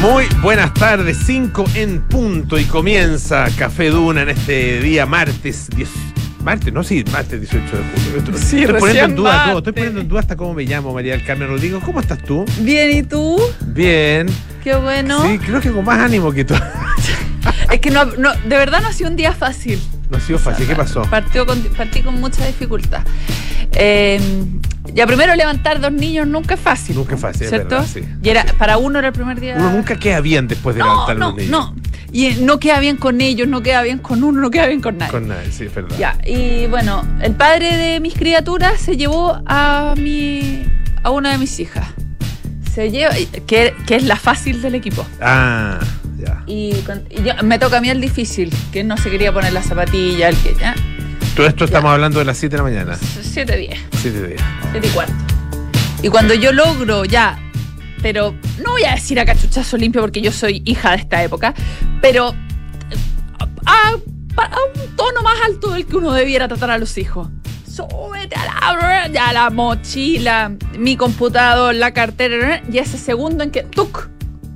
Muy buenas tardes, 5 en punto y comienza Café Duna en este día martes 10. Martes, no, sí, martes 18 de julio. Sí, estoy poniendo en duda todo, estoy poniendo en duda hasta cómo me llamo, María del Carmen Rodrigo. ¿Cómo estás tú? Bien, ¿y tú? Bien. Qué bueno. Sí, creo que con más ánimo que tú. Es que no, no, de verdad no ha sido un día fácil. No ha sido fácil, ¿qué pasó? Partió con, partí con mucha dificultad. Eh, ya primero levantar dos niños nunca es fácil. Nunca es fácil, es ¿cierto? verdad, sí. Y era, para uno era el primer día. Uno nunca queda bien después de No, levantar no, los niños. no. Y no queda bien con ellos, no queda bien con uno, no queda bien con nadie. Con nadie, sí, es verdad. Ya, y bueno, el padre de mis criaturas se llevó a mi a una de mis hijas. Se lleva, que, que es la fácil del equipo. Ah, ya. Y, con- y yo- me toca a mí el difícil, que no se quería poner la zapatilla, el que ya. Todo esto estamos hablando de las 7 de la mañana. 7 días, 7 días. 7 y cuarto. Y cuando yo logro ya, pero no voy a decir a cachuchazo limpio porque yo soy hija de esta época, pero a, a- a un tono más alto del que uno debiera tratar a los hijos. Súbete a la, ya la mochila, mi computador, la cartera, y ese segundo en que ¡tuc!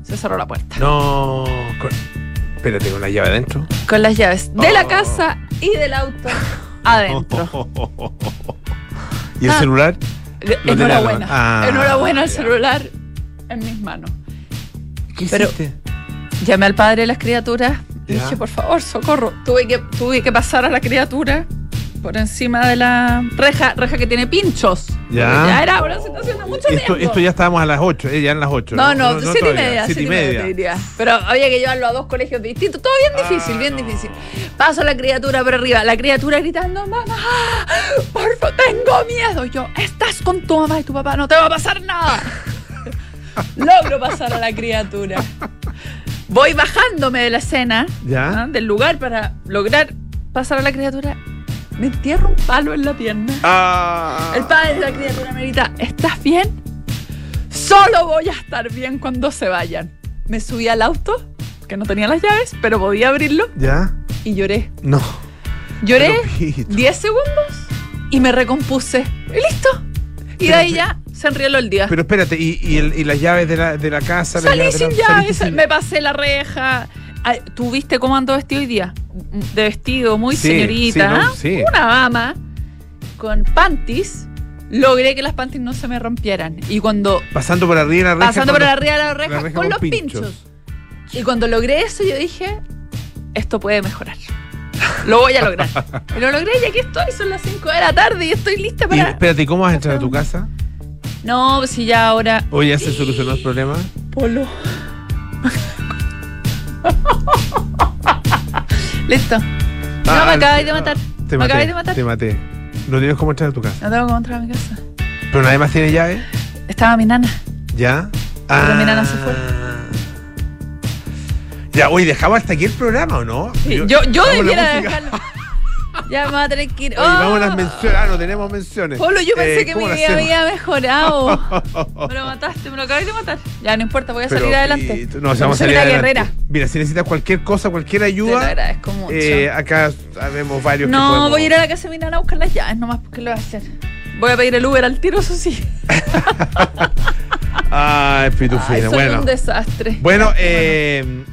Se cerró la puerta. No. con- Espérate, con la llave adentro. Con las llaves de la Oh. casa y del auto adentro. ¿Y el Ah. celular? Lo Enhorabuena. Ah, Enhorabuena el ya. celular en mis manos. ¿Qué Pero- hiciste? Llamé al padre de las criaturas y dije, por favor, socorro. Tuve que, tuve que pasar a la criatura por encima de la reja, reja que tiene pinchos. Ya. Ya era una situación de mucho Esto, esto ya estábamos a las 8, eh, ya en las 8. No, no, siete y todavía, media, siete siete y media, te diría. Pero había que llevarlo a dos colegios distintos. Todo bien difícil, Ah, bien no. difícil. Paso a la criatura por arriba, la criatura gritando, mamá, por favor, tengo miedo. Yo, estás con tu mamá y tu papá, no te va a pasar nada. Logro pasar a la criatura. Voy bajándome de la escena, ¿Ya? ¿ah? del lugar para lograr pasar a la criatura. Me entierro un palo en la pierna. Ah. El padre de la criatura me grita, ¿estás bien? Solo voy a estar bien cuando se vayan. Me subí al auto, que no tenía las llaves, pero podía abrirlo, ¿Ya? y lloré. No. Lloré Pero, Pito. 10 segundos y me recompuse. Y listo. Y de ahí ya se enrieló el día. Pero espérate, ¿y, y, el- y las llaves de la, de la casa? las Salí llaves sin la- llaves, sin- me pasé la reja. ¿Tú viste cómo ando vestido hoy día? De vestido, muy Sí, señorita. sí. Una dama con panties. Logré que las panties no se me rompieran. Y cuando Pasando por arriba de la reja. pasando por arriba de la reja, reja con con los pinchos. pinchos. Y cuando logré eso, yo dije, esto puede mejorar. Lo voy a lograr. y lo logré y aquí estoy, son las 5 de la tarde y estoy lista Y para... espérate, ¿y ¿cómo vas a entrar a tu casa? No, si ya ahora... ¿O ya se solucionó el problema? Polo. Listo. No, Ah, me acabáis de matar. Te me maté, acabáis de matar. Te maté. No tienes cómo entrar a tu casa. No tengo cómo entrar a mi casa. ¿Pero nadie más tiene llave? Estaba mi nana. ¿Ya? Ah. Pero mi nana se fue. Ya, oye, ¿dejamos hasta aquí el programa o no? Sí, yo yo la debiera dejarlo. Ya me voy a tener que ir. Oye, vamos a las ¡Oh! menciones. Ah, no tenemos menciones. Polo, yo pensé Eh, que ¿cómo mi vida había mejorado. Me lo mataste, me lo acabáis de matar. Ya, no importa, voy a Pero, salir adelante. y- No, vamos a salir adelante. guerrera. Mira, si necesitas cualquier cosa, cualquier Te lo ayuda, agradezco mucho. eh, acá sabemos varios que no, podemos- voy a ir a la casa de a buscar las llaves, nomás porque lo voy a hacer. Voy a pedir el Uber al tiro, eso sí. Ay, Ay, pitufina. soy bueno, un desastre. bueno, eh,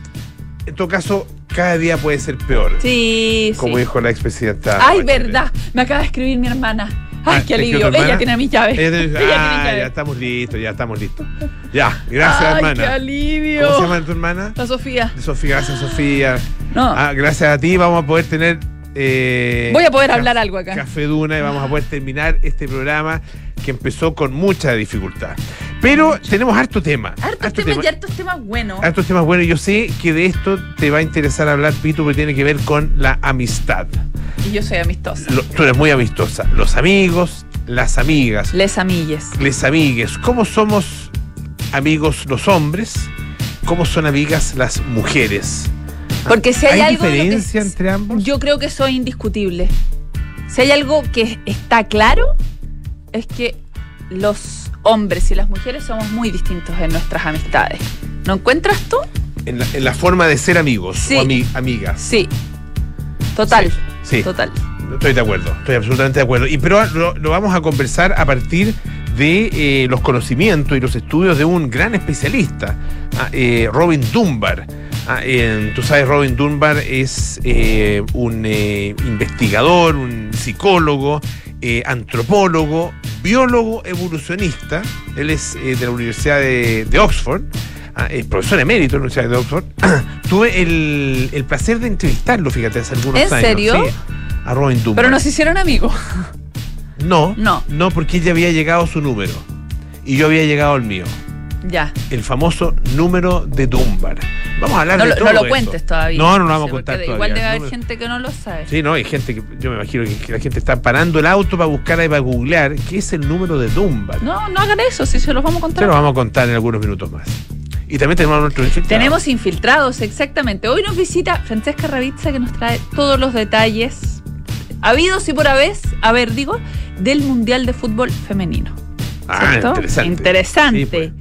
en todo caso, cada día puede ser peor. Sí, Como sí. dijo la expresidenta. Ay, Bachelet. verdad. Me acaba de escribir mi hermana. Ah, Ay, ¿te qué alivio. Ella tiene mis llaves. Ella Ella te dice, tiene ah, ya estamos listos, ya estamos listos. Ya, gracias, Ay, qué hermana. alivio. ¿Cómo se llama tu hermana? La Sofía. Sofía, gracias, Sofía. No. Ah, gracias a ti vamos a poder tener. eh, Voy a poder hablar algo acá. Café Duna y vamos a poder terminar este programa que empezó con mucha dificultad. Pero tenemos harto tema. Hartos temas y hartos temas buenos. hartos temas buenos. Yo sé que de esto te va a interesar hablar, Pito, porque tiene que ver con la amistad. Y yo soy amistosa. Lo- tú eres muy amistosa. Los amigos, las amigas, Les amigues. les amigues. ¿Cómo somos amigos los hombres? ¿Cómo son amigas las mujeres? Porque si hay, ¿Hay algo de lo que diferencia es- entre ambos? Yo creo que eso es indiscutible. Si hay algo que está claro, es que los hombres y las mujeres somos muy distintos en nuestras amistades. ¿No encuentras tú? En la, en la forma de ser amigos Sí. o ami- amigas. Sí. Total. Sí. Total. Estoy de acuerdo, estoy absolutamente de acuerdo. Y pero lo, lo vamos a conversar a partir de eh, los conocimientos y los estudios de un gran especialista Ah, eh, Robin Dunbar. Ah, eh, tú sabes, Robin Dunbar es eh, un eh, investigador, un psicólogo, eh, antropólogo, biólogo evolucionista. Él es eh, de la Universidad de, de Oxford. ah, es profesor emérito de la Universidad de Oxford. Tuve el, el placer de entrevistarlo, fíjate, hace algunos ¿En años. serio? Sí, a Robin Dunbar. Pero nos hicieron amigos. No, No. no, porque ella había llegado su número y yo había llegado al mío. Ya. El famoso número de Dunbar. Vamos a hablar No, de lo- todo no lo cuentes todavía. No, no lo vamos a contar todavía. Igual debe haber No, gente que no lo sabe. Sí, no, hay gente que yo me imagino que, la gente está parando el auto para buscar ahí, para googlear qué es el número de Dunbar. No, no hagan eso, si se los vamos a contar. lo vamos a contar en algunos minutos más. Y también tenemos a nuestro infiltrado. Tenemos infiltrados, exactamente. Hoy nos visita Francesca Ravizza que nos trae todos los detalles habidos y por haber, a ver, digo, del Mundial de Fútbol Femenino. Ah, ¿cierto? interesante. Interesante. Sí, pues.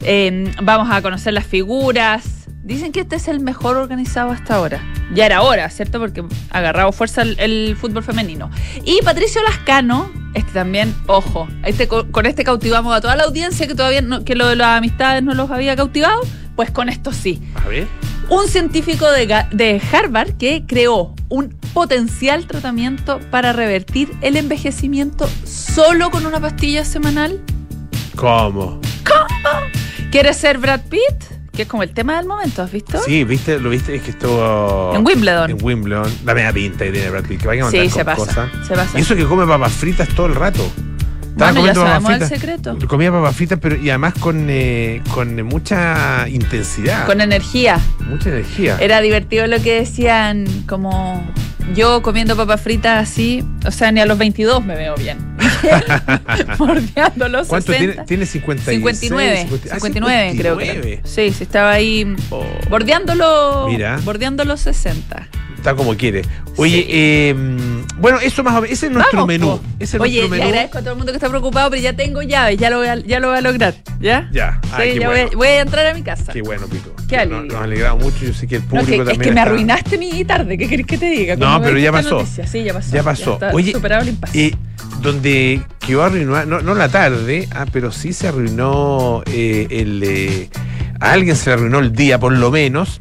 Eh, vamos a conocer las figuras. Dicen que este es el mejor organizado hasta ahora. Ya era hora, ¿cierto? Porque ha agarrado fuerza el, el fútbol femenino. Y Patricio Lascano, este también, ojo, este, co- con este cautivamos a toda la audiencia que todavía no, que lo de las amistades no los había cautivado. Pues con esto sí. A ver. Un científico de, de Harvard que creó un potencial tratamiento para revertir el envejecimiento solo con una pastilla semanal. ¿Cómo? ¿Quieres ser Brad Pitt? Que es como el tema del momento, ¿has visto? Sí, ¿viste? ¿Lo viste? Es que estuvo... En Wimbledon. En Wimbledon. La media pinta que tiene Brad Pitt. Que vaya a Sí, se pasa. cosas. Se pasa. Y eso que come papas fritas todo el rato. Estaba Bueno, ya comiendo papas sabemos el fritas. secreto. Comía papas fritas, pero y además con, eh, con mucha intensidad. Con energía. mucha energía. Era divertido lo que decían, como yo comiendo papas fritas así, o sea, ni a los 22 me veo bien. Bordeando los ¿Cuánto 60. tiene? Tiene 56, 59, 50 ah, 59 creo que. 59. Sí, sí, estaba ahí Oh, bordeando los, Mira. bordeando los 60. está como quiere. Oye, Sí. eh, bueno, eso más o menos. Ese es nuestro Vamos, menú. Ese es Oye, nuestro le menú. agradezco a todo el mundo que está preocupado, pero ya tengo llaves, ya lo voy a, ya lo voy a lograr. ¿Ya? Ya. Sí, Ay, qué ya bueno. voy, a, voy a entrar a mi casa. Qué bueno, Pico. Qué Nos, alivio. nos ha alegrado mucho. Yo sé que el No, público que- es también. que me está- arruinaste mi tarde, ¿qué querés que te diga? No, pero ya pasó. Sí, ya pasó. Ya pasó. está Oye, superado el impasse. Eh, donde quedó arruinada, no, no la tarde, ah, pero sí se arruinó eh, el. eh, a alguien se le arruinó el día, por lo menos.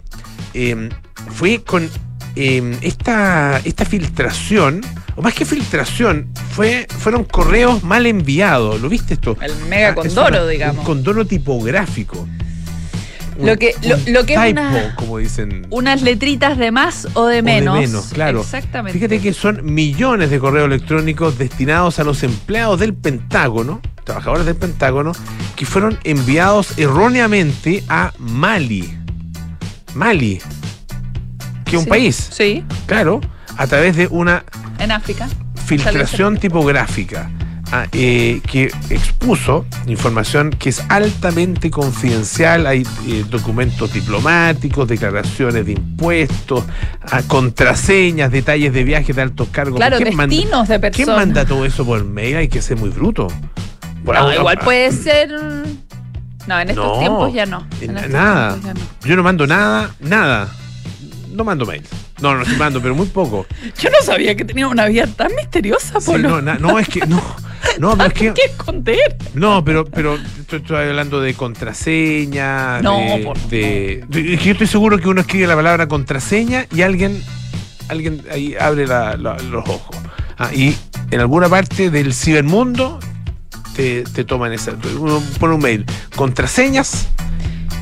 eh, fue con eh, esta, esta filtración, o más que filtración, fue, fueron correos mal enviados. ¿Lo viste esto? el mega Ah, es condoro, una- digamos. Un condoro tipográfico. Lo que- lo- lo que es una- como dicen. Unas letritas de más o de O de menos. menos, claro. Exactamente. Fíjate que son millones de correos electrónicos destinados a los empleados del Pentágono, trabajadores del Pentágono, que fueron enviados erróneamente a Mali. Mali, que es un país, Sí, claro, a través de una en África. filtración tipográfica eh, que expuso información que es altamente confidencial. Hay eh, documentos diplomáticos, declaraciones de impuestos, ah, contraseñas, detalles de viajes de altos cargos. Claro, ¿Quién manda- destinos de ¿Quién personas. manda todo eso por mail? Hay que ser muy bruto. Por No, igual ah, puede ser. No, en estos No, tiempos ya no. En en- estos nada. tiempos ya no. Yo no mando nada, nada. No mando mail. No, no, sí mando, pero muy poco. Yo no sabía que tenía una vida tan misteriosa, Sí, Polo. no, na- no, es que no. No, pero es que. ¿Qué esconder? No, pero, pero estoy, estoy hablando de contraseña. No, de, por de- de- es que yo estoy seguro que uno escribe la palabra contraseña y alguien, alguien ahí abre la- la- los ojos. Ah, y en alguna parte del cibermundo te, te toman esa. Uno pone un mail. Contraseñas.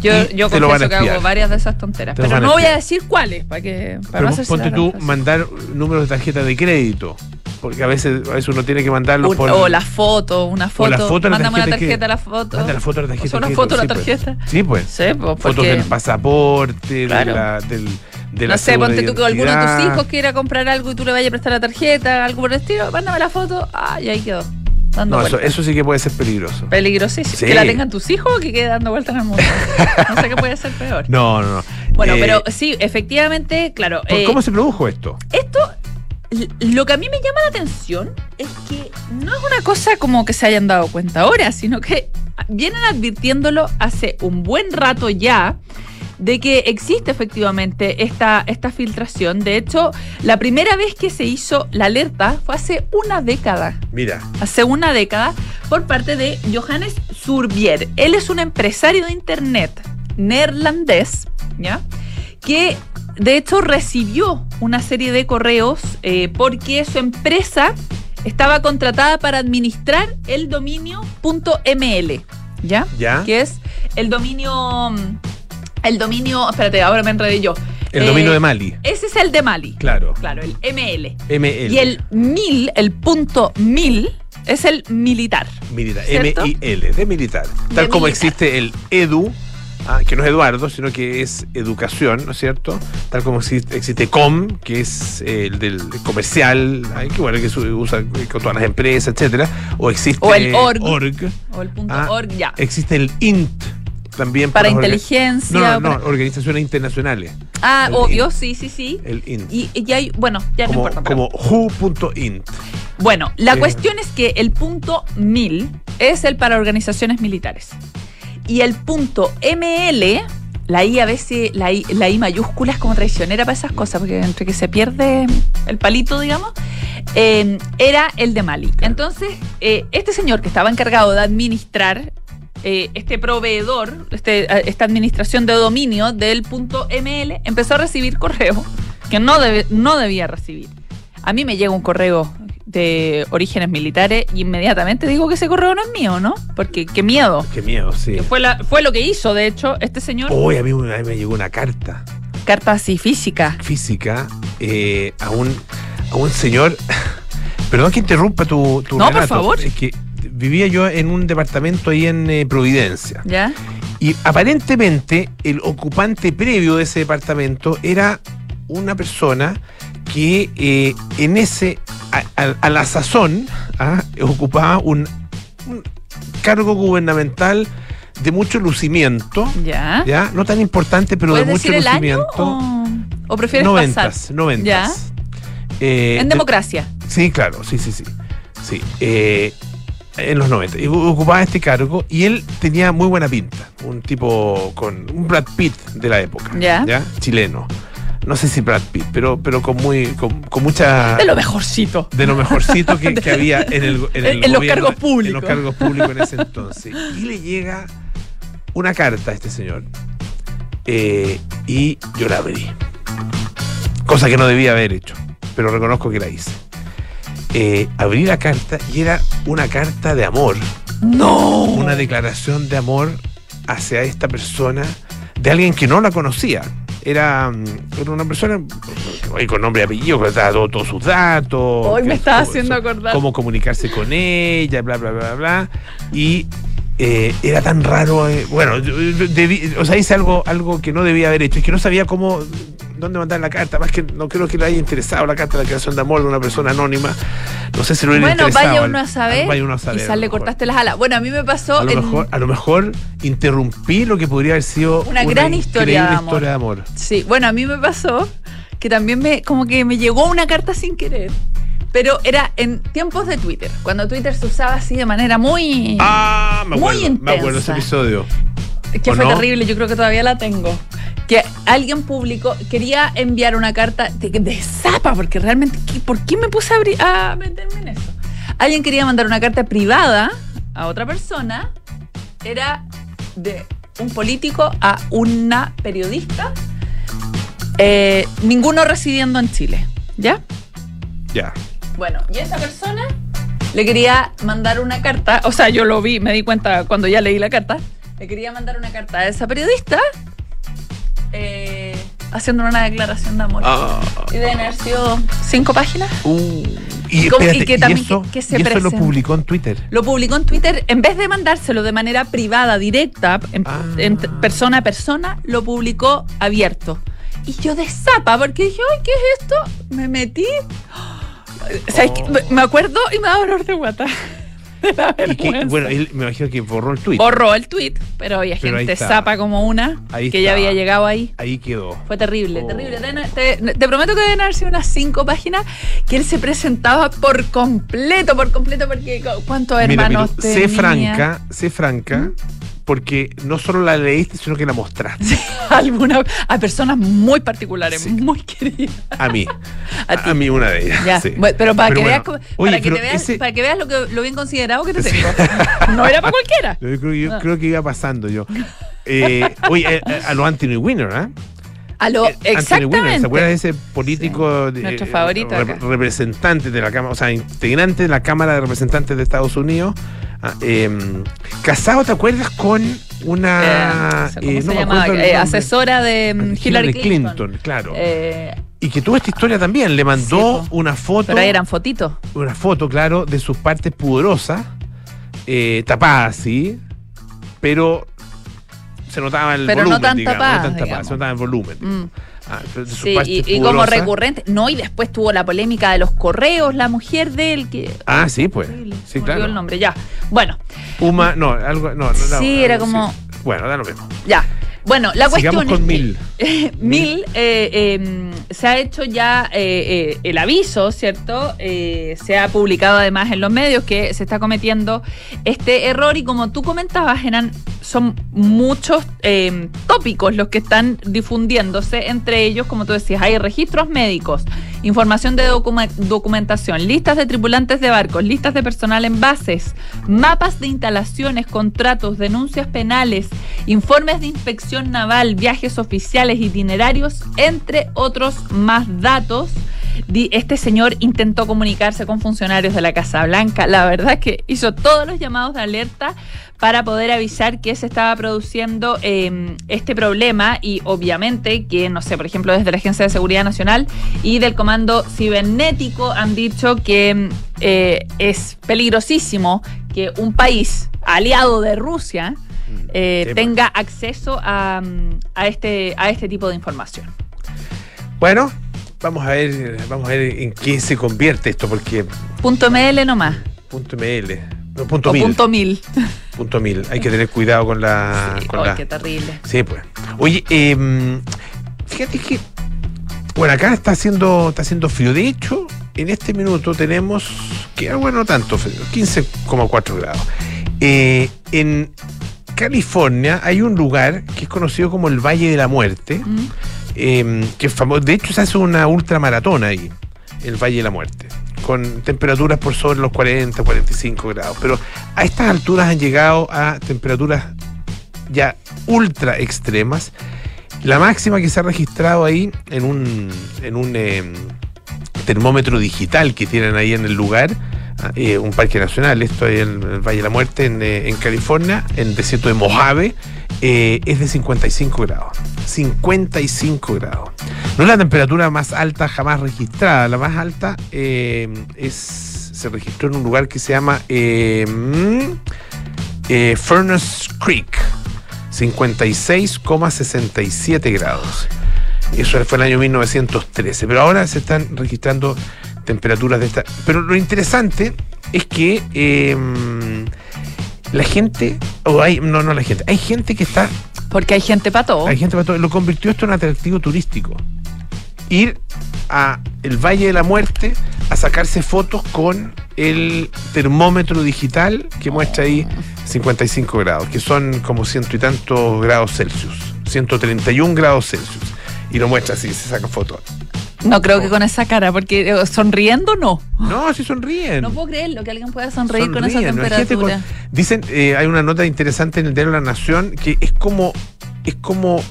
Yo, yo confieso que hago varias de esas tonteras. Te Pero no voy a decir cuáles, para que para Pero no ponte tú mandar números de tarjeta de crédito. Porque a veces, a veces uno tiene que mandarlos Un- por. o la foto, una foto. la foto la una tarjeta la foto. Manda la foto la tarjeta. O una foto la pues. tarjeta. Sí, pues. Sí, pues, Fotos porque. del pasaporte, Claro. de la, del, de la no sé, ponte tú que alguno de tus hijos quiera comprar algo y tú le vayas a prestar la tarjeta, algo por el estilo, mándame la foto. Ah, y ahí quedó. Dando No, eso, eso sí que puede ser peligroso. Peligrosísimo. Sí. Que la tengan tus hijos o que quede dando vueltas en el mundo. no sé qué puede ser peor. No, no, no. Bueno, Eh, pero sí, efectivamente, claro. ¿por- eh, ¿Cómo se produjo esto? Esto, lo que a mí me llama la atención es que no es una cosa como que se hayan dado cuenta ahora, sino que vienen advirtiéndolo hace un buen rato ya de que existe efectivamente esta, esta filtración. De hecho, la primera vez que se hizo la alerta fue hace una década Mira, hace una década por parte de Johannes Surbier. Él es un empresario de Internet neerlandés, ¿ya? Que de hecho recibió una serie de correos eh, porque su empresa estaba contratada para administrar el dominio .ml, ¿ya? ¿Ya? Que es el dominio... mm, El dominio... Espérate, ahora me enredé yo. El Eh, dominio de Mali. Ese es el de Mali. Claro. Claro, el ML. ML. Y el mil, el punto mil, es el militar. Militar. M-I-L, de militar. Tal De como militar. existe el EDU, ah, que no es Eduardo, sino que es educación, ¿no es cierto? Tal como existe, existe COM, que es eh, el del comercial, ay, que bueno, que se usa con todas las empresas, etcétera. O existe O el org. org. O el punto Ah, org, ya. Existe el INT también. Para orga- inteligencia. No, no, no, para- organizaciones internacionales. Ah, el obvio, INT. sí, sí, sí. El INT. Y, y hay, bueno, ya no como importa. pero- como who.int. Bueno, la Eh. cuestión es que el punto mil es el para organizaciones militares. Y el punto ML, la I a veces, la I, la I mayúscula es como traicionera para esas cosas, porque entre que se pierde el palito, digamos, eh, era el de Mali. Entonces, eh, este señor que estaba encargado de administrar eh, este proveedor, este, esta administración de dominio del punto ML, empezó a recibir correo que no, debe- no debía recibir. A mí me llega un correo de orígenes militares y inmediatamente digo que ese correo no es mío, ¿no? Porque qué miedo. Qué miedo, sí. Que fue, la, fue lo que hizo, de hecho, este señor. Hoy a mí vez me llegó una carta Carta así física. física eh, a, un, a un señor. Perdón que interrumpa tu, tu No, por favor. Es que vivía yo en un departamento ahí en eh, Providencia. ¿Ya? Y aparentemente el ocupante previo de ese departamento era una persona que eh, en ese, a, a- a la sazón, ah, ocupaba un, un cargo gubernamental de mucho lucimiento, ¿Ya? ¿ya? No tan importante, pero de ¿Puedes mucho decir el año lucimiento. o, o prefieres Noventas, pasar? noventas. Eh, En de- democracia. Sí, claro, sí, sí, sí. Sí, eh, en los 90. Y ocupaba este cargo y él tenía muy buena pinta. Un tipo con un Brad Pitt de la época. Ya. Chileno. No sé si Brad Pitt, pero, pero con muy con, con mucha De lo mejorcito. de lo mejorcito que, que había en el, en el En- en los gobierno- cargos públicos. En los cargos públicos en ese entonces. Y le llega una carta a este señor. eh, y yo la abrí. Cosa que no debía haber hecho, pero reconozco que la hice. Eh, abrí la carta y era una carta de amor, ¡No! una declaración de amor hacia esta persona de alguien que no la conocía. Era, mm, era una persona eh, con nombre y apellido, que daba todo- todos sus datos. Hoy me estaba haciendo acordar. Cómo comunicarse con ella, bla, bla, bla, bla. Y eh, era tan raro. eh, bueno, debí- o sea, hice algo, algo que no debía haber hecho. Es que no sabía cómo, dónde mandar la carta. Más que no creo que le haya interesado la carta de la creación de amor de una persona anónima. No sé si lo hubiera Bueno, interesado. vaya al- uno a saber. Vaya uno a saber. a Quizás lo le mejor. cortaste las alas. Bueno, a mí me pasó A lo, en- mejor, a lo mejor interrumpí lo que podría haber sido Una gran historia de amor. historia de amor. Sí, bueno, a mí me pasó que también me, como que me llegó una carta sin querer. Pero era en tiempos de Twitter, cuando Twitter se usaba así de manera muy... Ah, me Muy acuerdo, me acuerdo ese intensa. episodio. que ¿o fue no? terrible, yo creo que todavía la tengo. Que alguien publicó, quería enviar una carta de, de zapa, porque realmente, ¿qué- ¿por qué me puse a, meterme en eso? Alguien quería mandar una carta privada a otra persona, era de un político a una periodista, eh, ninguno residiendo en Chile, ¿ya? Ya. Bueno, y esa persona le quería mandar una carta, o sea, yo lo vi, me di cuenta cuando ya leí la carta, le quería mandar una carta a esa periodista eh, haciendo una declaración de amor. Ah. Y de haber sido cinco páginas. Uh, y, ¿Cómo? Y espérate, que y también eso, que- que se y eso lo publicó en Twitter. Lo publicó en Twitter, en vez de mandárselo de manera privada, directa, en, Ah. en persona a persona, lo publicó abierto. Y yo de zapa, porque dije, ay, ¿qué es esto? Me metí. ¿Sabes qué? Oh. Me- Me acuerdo y me da dolor de guata. Y que, bueno, él me imagino que borró el tweet. Borró el tweet, pero había Pero gente zapa como una Ahí que ya había llegado ahí. Ahí quedó. Fue terrible, Oh. terrible. Te, te- te prometo que deben haber sido unas cinco páginas que él se presentaba por completo, por completo, porque ¿cuántos Mira, hermanos Miru, sé tenía? franca, sé franca, porque no solo la leíste, sino que la mostraste. Alguna, a personas muy particulares, Sí. muy queridas. A mí. A a, mí una de ellas. Ya, sí. bueno, pero para Pero que bueno, veas, oye, para, que te veas ese- para que veas lo, que, lo bien considerado que te Sí. tengo. No era para cualquiera. Yo creo, yo Ah. creo que iba pasando yo. Eh, oye, eh, a los Anthony Winner, ¿ah? A lo, Eh, Anthony Winner, exactamente. ¿se acuerda de ese político Sí, de- nuestro favorito rep- acá. representante de la Cámara, o sea, integrante de la Cámara de Representantes de Estados Unidos? Ah, em, casado, ¿te acuerdas con una Eh, ¿Cómo eh, se no Eh, asesora de mm, Hillary, Clinton. claro. Eh, y que tuvo esta historia también, le mandó Sí, una foto, pero ahí eran fotitos. una foto, claro, de sus partes pudorosas, eh, tapadas, sí, pero se notaba el Pero no volumen, tan digamos, no tan digamos. se notaba el volumen. Mm. Ah, Sí, y, y como recurrente. No, y después tuvo la polémica de los correos, la mujer de él, que. Ah, sí, pues. Sí, claro. el nombre, ya. Bueno, Uma, no, algo, no, no, no, Sí, era como-. Bueno, da lo mismo. ya. Bueno, la Sigamos cuestión con es Mil. Mil eh, eh, se ha hecho ya eh, eh, el aviso, ¿cierto? Eh, se ha publicado además en los medios que se está cometiendo este error y como tú comentabas, eran, son muchos eh, tópicos los que están difundiéndose, entre ellos, como tú decías, hay registros médicos, información de documentación, listas de tripulantes de barcos, listas de personal en bases, mapas de instalaciones, contratos, denuncias penales, informes de inspección naval, viajes oficiales, itinerarios, entre otros más datos. Este señor intentó comunicarse con funcionarios de la Casa Blanca. La verdad es que hizo todos los llamados de alerta para poder avisar que se estaba produciendo eh, este problema y obviamente que, no sé, por ejemplo, desde la Agencia de Seguridad Nacional y del Comando Cibernético han dicho que eh, es peligrosísimo que un país aliado de Rusia eh, Sí, pues. tenga acceso a, mm, a este, a este tipo de información. Bueno, vamos a ver, vamos a ver en qué se convierte esto, porque Punto ML nomás. punto ML, no, punto o mil, punto mil. punto mil. Hay que tener cuidado con la, Sí, con ay, la- qué terrible. Sí, pues. Oye, em, fíjate que bueno, acá está haciendo, está haciendo frío. De hecho, en este minuto tenemos, que bueno, no tanto frío, 15,4 grados. Eh, en California hay un lugar que es conocido como el Valle de la Muerte, Mm. em, que es famoso. De hecho, se hace una ultramaratona ahí, el Valle de la Muerte, con temperaturas por sobre los 40, 45 grados. Pero a estas alturas han llegado a temperaturas ya ultra extremas. La máxima que se ha registrado ahí en un, en un em, termómetro digital que tienen ahí en el lugar, un parque nacional, esto es en el Valle de la Muerte, en, eh, California, en el desierto de Mojave, eh, es de 55 grados. 55 grados. No es la temperatura más alta jamás registrada, la más alta eh, es, se registró en un lugar que se llama mm, Furnace Creek, 56,67 grados. Eso fue el año 1913. Pero ahora se están registrando temperaturas de esta. Pero lo interesante es que eh, la gente, o hay, no, no la gente, hay gente que está, Porque hay gente para todo. hay gente para todo, lo convirtió esto en atractivo turístico. Ir a el Valle de la Muerte a sacarse fotos con el termómetro digital que muestra ahí 55 grados, que son como ciento y tantos grados Celsius, 131 grados Celsius. Y lo muestra así, se saca fotos. No creo que con esa cara, porque eh, sonriendo no. No, si sonríen. No puedo creerlo que alguien pueda sonreír con esa temperatura. con- dicen, eh, hay una nota interesante en el diario La Nación que es como, es como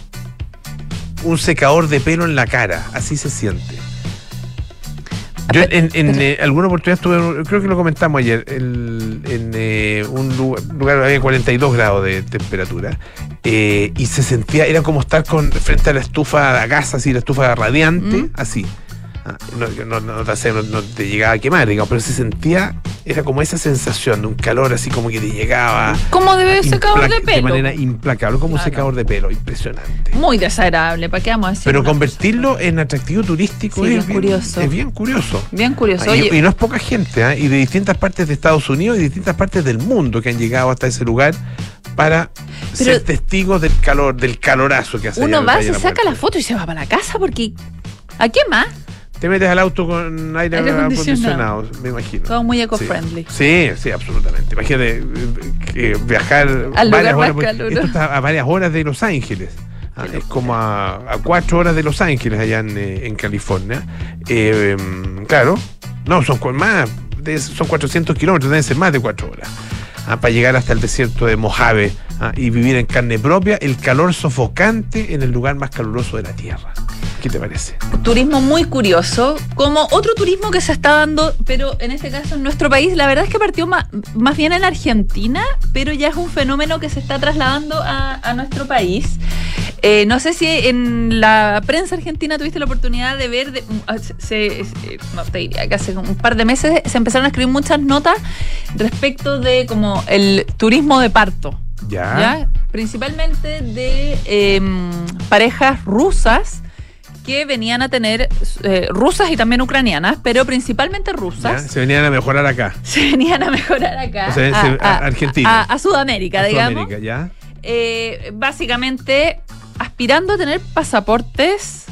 un secador de pelo en la cara, así se siente. Yo en, en, eh, alguna oportunidad estuve, creo que lo comentamos ayer, el- en eh, un lugar, lugar había 42 grados de temperatura eh, y se sentía, era como estar con frente a la estufa a gas, así, la estufa radiante, Mm. así. No, no, no, te no- llegaba a quemar, digamos, pero se sentía, era como esa sensación de un calor así como que te llegaba. ¿Cómo debe ser secador de pelo? De manera implacable, como un Claro. secador de pelo, impresionante. Muy desagradable, ¿para qué vamos a decir? Pero convertirlo en atractivo turístico Sí, es, bien curioso. es bien curioso. Bien curioso. Y, Oye, y no es poca gente, ¿ah? y de distintas partes de Estados Unidos y distintas partes del mundo que han llegado hasta ese lugar para Pero- ser testigos del calor, del calorazo que hace uno va, se de saca la foto y se va para la casa porque... ¿A qué más? Te metes al auto con aire, Aire acondicionado. acondicionado, me imagino. Todo muy eco-friendly. Sí, sí, absolutamente. Imagínate eh, que viajar Al varias lugar horas. Esto está a varias horas de Los Ángeles. Ah, es como a, a cuatro horas de Los Ángeles allá en, eh, en California. Eh, claro, no, son más, de- son 400 kilómetros, deben ser más de cuatro horas. ah, para llegar hasta el desierto de Mojave ah, y vivir en carne propia el calor sofocante en el lugar más caluroso de la Tierra. ¿Qué te parece? Turismo muy curioso, como otro turismo que se está dando, pero en este caso en nuestro país, la verdad es que partió más, más bien en Argentina, pero ya es un fenómeno que se está trasladando a, a nuestro país. Eh, no sé si en la prensa argentina tuviste la oportunidad de ver, de, se, se, no te diría que hace un par de meses se empezaron a escribir muchas notas respecto de como el turismo de parto. Ya. ¿ya? Principalmente de eh, parejas rusas que venían a tener eh, rusas y también ucranianas, pero principalmente rusas. ¿Ya? Se venían a mejorar acá. Se venían a mejorar acá. O sea, a, Argentina. A, Sudamérica, A digamos. Sudamérica, ¿ya? Eh, básicamente aspirando a tener pasaportes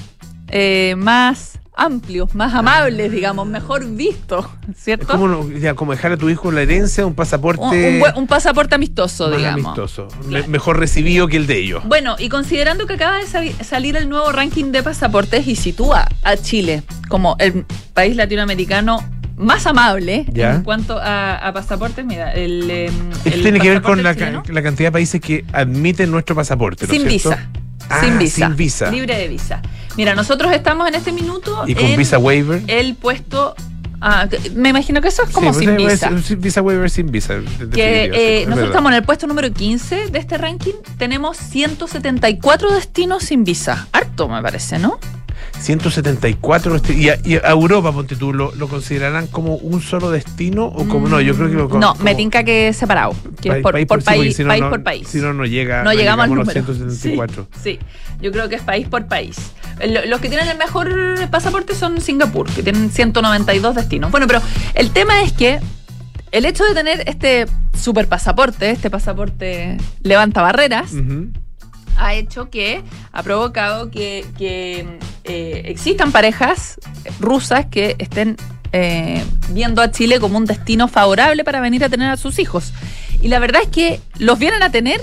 eh, más amplios, más amables, digamos, mejor vistos, Es ¿cierto? como, no- ya, como dejar a tu hijo la herencia un pasaporte un, un buen- un pasaporte amistoso, más digamos. amistoso, Claro. mejor recibido que el de ellos. Bueno, y considerando que acaba de sali- salir el nuevo ranking de pasaportes y sitúa a Chile como el país latinoamericano más amable Ya. en cuanto a, a pasaportes, mira, el, em, Esto tiene que ver con la, cantidad de países que admiten nuestro pasaporte, ¿no es sin cierto? visa. Ah, sin visa. sin visa. Libre de visa. Mira, nosotros estamos en este minuto Y con en visa waiver. el puesto. ah, me imagino que eso es como Sí, sin pues, visa. es visa waiver sin visa. Que eh, es nosotros verdad. estamos en el puesto número 15 de este ranking. Tenemos 174 destinos sin visa. Harto, me parece, ¿no? 174 desti- y a, y a Europa, ponte tú, ¿lo, lo considerarán como un solo destino o como no? Yo creo que lo Mm, No, como- me tinca que es separado. Que es país- por país por país, no- por país. Si no, no llega. no llegamos al los número. 174. Sí, sí, yo creo que es país por país. Lo- Los que tienen el mejor pasaporte son Singapur, que tienen 192 destinos. Bueno, pero el tema es que el hecho de tener este super pasaporte, este pasaporte levanta barreras, Ujú. Ha hecho que, ha provocado que, que, eh, existan parejas rusas que estén eh, viendo a Chile como un destino favorable para venir a tener a sus hijos. Y la verdad es que los vienen a tener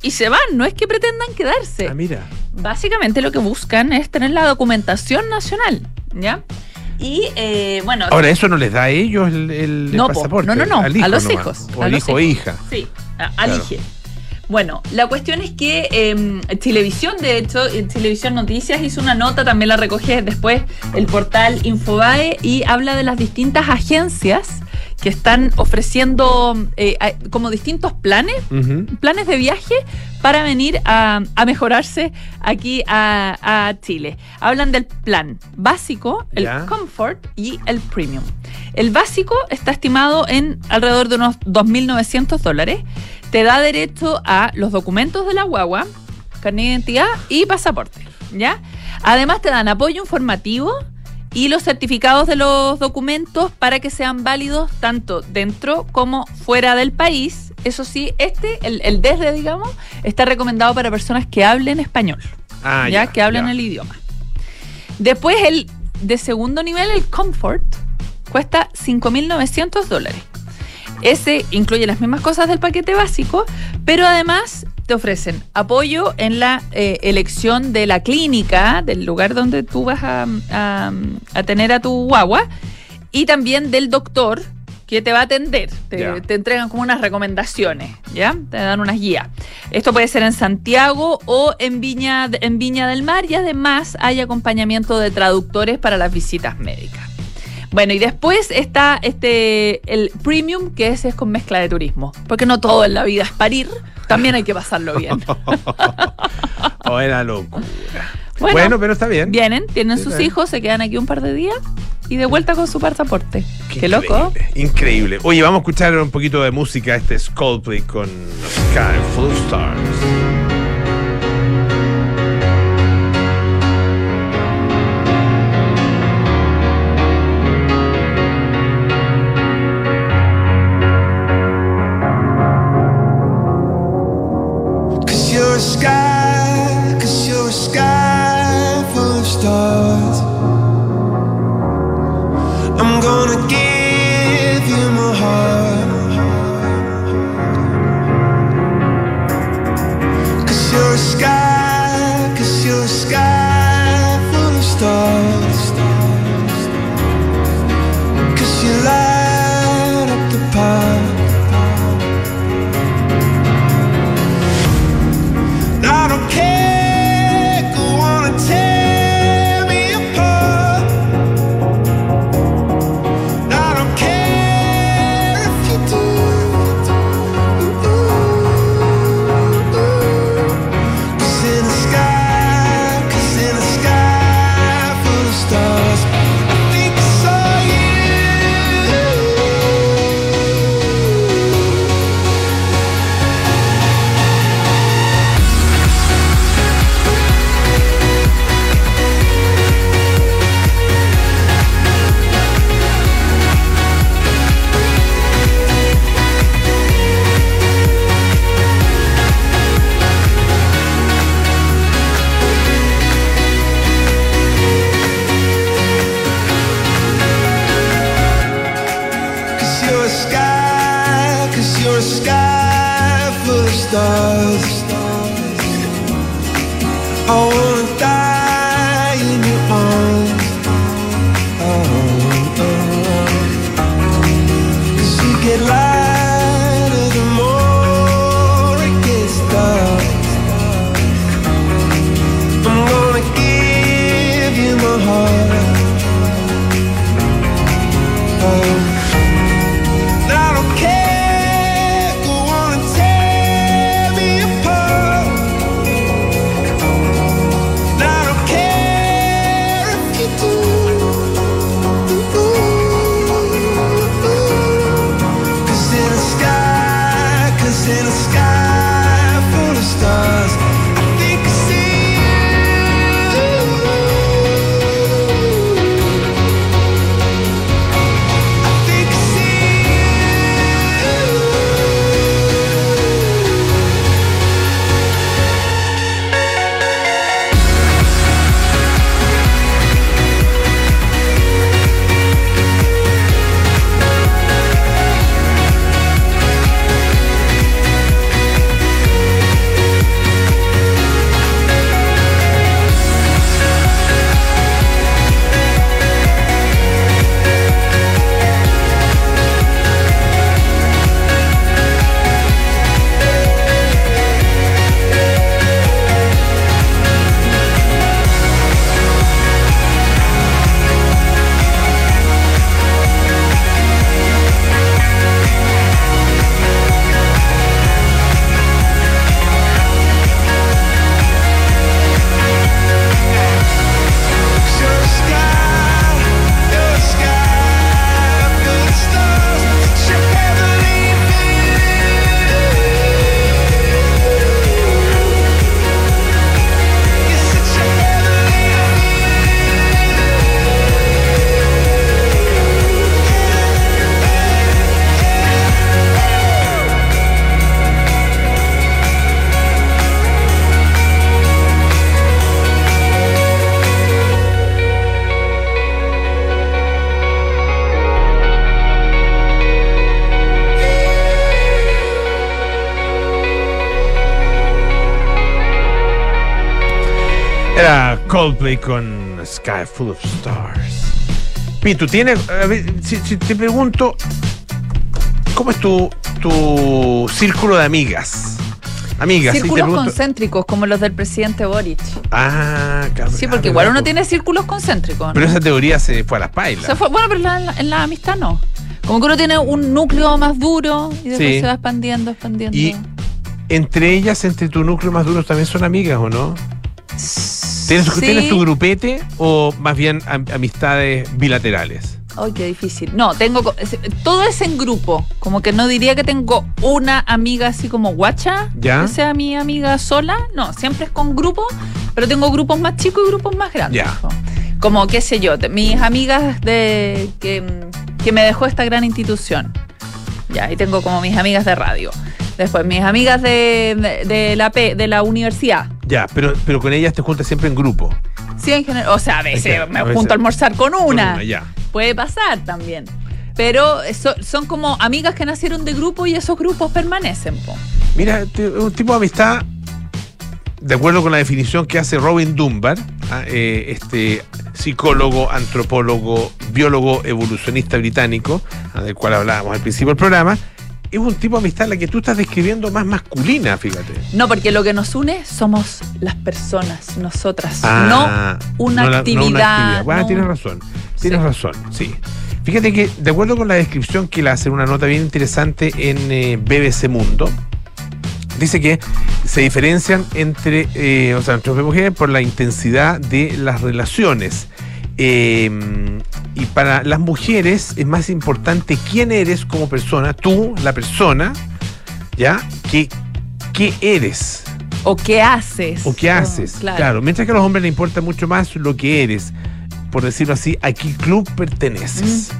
y se van, no es que pretendan quedarse. Ah, mira. Básicamente lo que buscan es tener la documentación nacional, ¿ya? Y eh, bueno, Ahora, eso no les da a ellos el, No, po. pasaporte. No, no, no. al hijo A los nomás. hijos. O A al los hijo e hijos. hija. Sí, a- Claro. Bueno, la cuestión es que eh, Televisión, de hecho, eh, Televisión Noticias hizo una nota, también la recoge después el portal Infobae y habla de las distintas agencias que están ofreciendo eh, como distintos planes planes de viaje para venir a, a mejorarse aquí a, a Chile. Hablan del plan básico, el comfort y el premium. El básico está estimado en alrededor de unos 2.900 dólares. Te da derecho a los documentos de la guagua, carnet de identidad y pasaporte. ¿ya? Además te dan apoyo informativo y los certificados de los documentos para que sean válidos tanto dentro como fuera del país. Eso sí, este, el, el desde, digamos, está recomendado para personas que hablen español, Ah, ya, que hablen ya. el idioma. Después, el de segundo nivel, el Comfort, cuesta 5.900 dólares. Ese incluye las mismas cosas del paquete básico, pero además te ofrecen apoyo en la eh, elección de la clínica, del lugar donde tú vas a, a- a tener a tu guagua, y también del doctor que te va a atender. Te, te entregan como unas recomendaciones, ¿ya? Te dan unas guías. Esto puede ser en Santiago o en Viña, en Viña del Mar y además hay acompañamiento de traductores para las visitas médicas. Bueno, y después está este el premium, que ese es con mezcla de turismo. Porque no todo en la vida es parir, también hay que pasarlo bien. Oh, era locura. Bueno, Bueno, pero está bien. Vienen, tienen Sí, sus hijos, se quedan aquí un par de días y de vuelta con su pasaporte. Qué, increíble, loco. Increíble. Oye, vamos a escuchar un poquito de música. Este es Coldplay con Sky Full Stars. Coldplay con Sky Full of Stars. Pinto, ¿tienes. a ver, si, si te pregunto, ¿cómo es tu, tu círculo de amigas? Amigas, sí, Círculos concéntricos, como los del presidente Boric. Ah, cabrón. Sí, ah, porque verdad, igual uno tiene círculos concéntricos. ¿no? Pero esa teoría se fue a las pailas. Se fue- bueno, pero en la, en la- en la amistad no. Como que uno tiene un núcleo más duro y después Sí. se va expandiendo, expandiendo. Y entre ellas, entre tu núcleo más duro, también son amigas, ¿o no? ¿Tienes, Sí. ¿tienes tu grupete o más bien am- amistades bilaterales? Ay, qué difícil. No, tengo. Todo es en grupo. Como que no diría que tengo una amiga así como guacha. ¿Ya? Que sea mi amiga sola. No, siempre es con grupo. Pero tengo grupos más chicos y grupos más grandes. Ya. Como, qué sé yo, mis amigas de que, que me dejó esta gran institución. Ya, y tengo como mis amigas de radio. Después, mis amigas de, de, de la, P- de la universidad. Ya, pero, pero con ellas te juntas siempre en grupo. Sí, en general. O sea, a veces Ya, me a veces. junto a almorzar con Con una. ya. Puede pasar también. Pero so- son como amigas que nacieron de grupo y esos grupos permanecen. po. Mira, un tipo de amistad, de acuerdo con la definición que hace Robin Dunbar, ah, eh, este psicólogo, antropólogo, biólogo evolucionista británico, ah, del cual hablábamos al principio del programa, es un tipo de amistad la que tú estás describiendo más masculina, fíjate. No, porque lo que nos une somos las personas, nosotras. Ah, no una no la- no actividad. Bueno, no- tienes razón. Tienes Sí. razón, sí. Fíjate que, de acuerdo con la descripción que le hace una nota bien interesante en eh, BBC Mundo, Dice que se diferencian entre, eh, o sea, entre mujeres por la intensidad de las relaciones. Eh, y para las mujeres es más importante quién eres como persona, tú, la persona, ¿ya? Que qué eres O qué haces. o qué Oh, haces. claro. Mientras que a los hombres les importa mucho más lo que eres, por decirlo así, a qué club perteneces.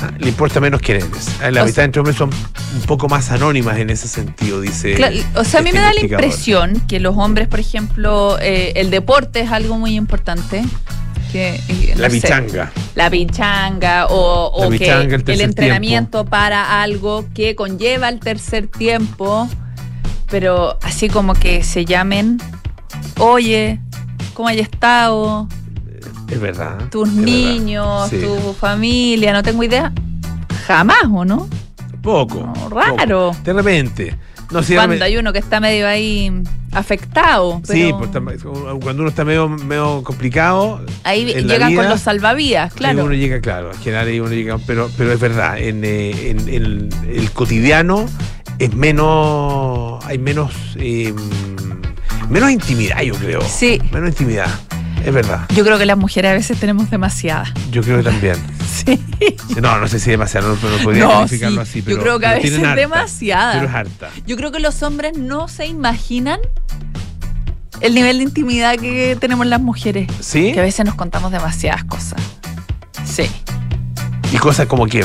Ah, Le importa menos quién eres. Ah, La Mm. O mitad entre hombres son un poco más anónimas en ese sentido, dice. Claro, o sea, a mí este me da la investigador. impresión que los hombres, por ejemplo, eh, el deporte es algo muy importante. Que, eh, no La sé, bichanga. la pichanga o, o La que el entrenamiento para algo que conlleva el tercer tiempo, pero así como que se llamen, oye, ¿cómo hay estado? Es verdad. Tus es verdad. niños, Sí. tu familia, no tengo idea. Jamás, ¿o no? Poco. No, raro. poco. De repente. No, sí, Cuando hay uno que está medio ahí afectado. Sí, pero pues, tam- cuando uno está medio, medio complicado. ahí llegan con los salvavidas, claro. uno llega, claro, en general ahí uno llega, pero, pero es verdad, en, eh, en- en el cotidiano es menos, hay menos, eh, menos intimidad, yo creo. Sí. Menos intimidad, es verdad. Yo creo que las mujeres a veces tenemos demasiada. Yo creo que también. Sí. No, no sé si demasiado, no, no podría No, calificarlo sí, así, yo pero creo que a veces harta, demasiada. Pero es harta. Yo creo que los hombres no se imaginan el nivel de intimidad que tenemos las mujeres. ¿Sí? Que a veces nos contamos demasiadas cosas. Sí. Y cosas como que.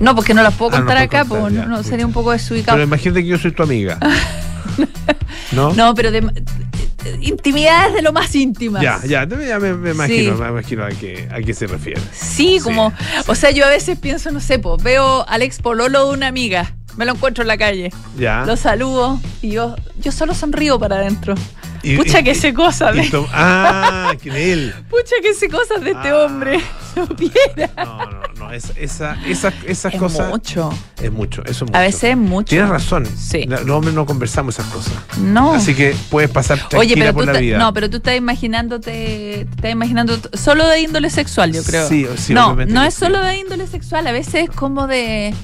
No, porque no las puedo Ah, no contar acá, ya, no, sería un poco desubicado. Pero imagínate que yo soy tu amiga. ¿No? No, pero de, intimidades de lo más íntimas. Ya, ya, ya me, me imagino, Sí. me imagino a qué, a qué se refiere. Sí, Sí, como, o sea, yo a veces pienso, no sé, pues, veo al ex pololo de una amiga, me lo encuentro en la calle, Ya. lo saludo y yo, yo solo sonrío para adentro. Y- Pucha y- que sé cosas de, ah, que de él. pucha que sé cosas de este Ah. hombre. No, no, no. Esa, esa, esa- esas Es cosas. mucho. Es mucho, eso es mucho. A veces es mucho. Tienes razón. Sí. Los hombres no conversamos esas cosas. No. Así que puedes pasar Oye, pero por tú, la vida. no, pero tú estás imaginándote, te estás imaginando solo de índole sexual, yo creo. Sí, sí, no, no es solo de índole sexual, a veces es como de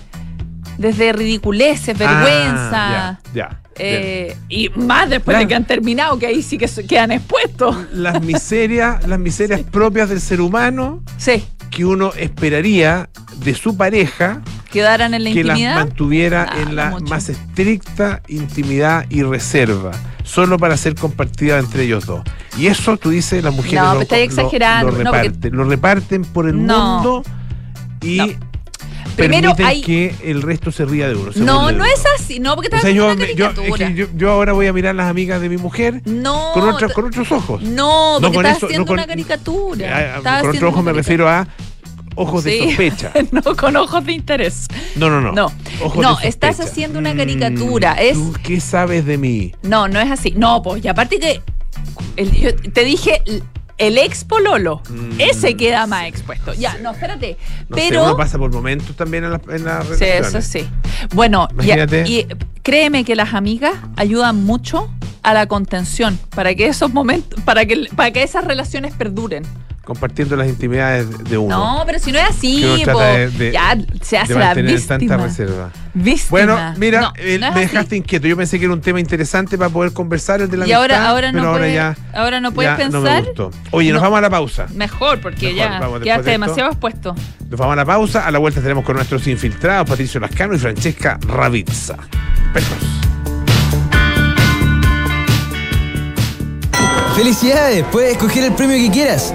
desde ridiculeces, Ah, vergüenza. ya, ya. eh, y más después de que han terminado, que ahí sí que se- quedan expuestos. Las miserias, las miserias propias del ser humano Sí, que uno esperaría de su pareja quedaran en la que las mantuviera Ah, en la mucho. más estricta intimidad y reserva, solo para ser compartida entre ellos dos. Y eso tú dices, las mujeres No, lo, lo- lo No, porque- reparten, lo reparten por el No. mundo y. Primero permiten hay- que el resto se ría de uno. No, no es así, no, porque O sea, yo, haciendo una yo- es que yo- yo ahora voy a mirar las amigas de mi mujer no, con, otros t- con otros ojos. no, porque con estás eso, haciendo no con- una caricatura. Ah, Estás con haciendo otros ojos me refiero a ojos de sospecha. no con ojos de interés. No, no, no. No. No, estás haciendo una Mm, caricatura, es- ¿Tú qué sabes de mí? No, no es así. No, pues, y aparte que el- yo te dije el- ex pololo, Mm. ese queda más expuesto. Ya, no, espérate. No sé, pero uno pasa por momentos también en, la, en las Sí, eso sí. Bueno, y, Imagínate. y créeme que las amigas ayudan mucho a la contención para que esos momentos, para que para que esas relaciones perduren. Compartiendo las intimidades de uno. No, pero si no es así, po, de- de- ya se hace de la víctima. tanta reserva. Víctima. Bueno, mira, No, eh, no me así. dejaste inquieto. Yo pensé que era un tema interesante para poder conversar el de la Y ahora, amistad, ahora no pero ahora puedes, ya, ahora no puedes no pensar. gustó. Oye, nos No. vamos a la pausa. Mejor, porque Mejor, ya vamos quedaste de demasiado expuesto. Nos vamos a la pausa. A la vuelta tenemos con nuestros infiltrados Patricio Lascano y Francesca Ravizza. Besos. ¡Felicidades! Puedes escoger el premio que quieras.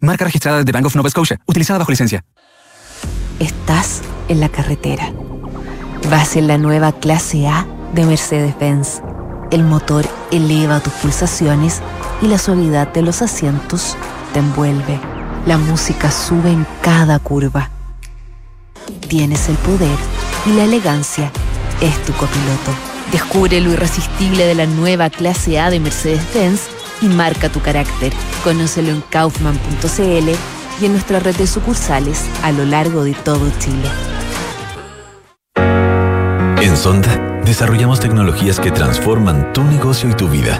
Marca registrada de Bank of Nova Scotia, utilizada bajo licencia. Estás en la carretera. Vas en la nueva clase A de Mercedes-Benz. El motor eleva tus pulsaciones y la suavidad de los asientos te envuelve. La música sube en cada curva. Tienes el poder y la elegancia es tu copiloto. Descubre lo irresistible de la nueva clase A de Mercedes-Benz y marca tu carácter. Conócelo en kaufman.cl y en nuestra red de sucursales a lo largo de todo Chile. En Sonda, desarrollamos tecnologías que transforman tu negocio y tu vida,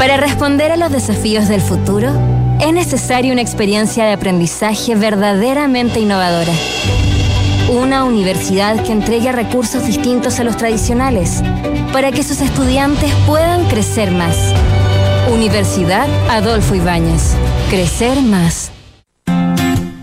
Para responder a los desafíos del futuro, es necesaria una experiencia de aprendizaje verdaderamente innovadora. Una universidad que entregue recursos distintos a los tradicionales, para que sus estudiantes puedan crecer más. Universidad Adolfo Ibáñez. Crecer más.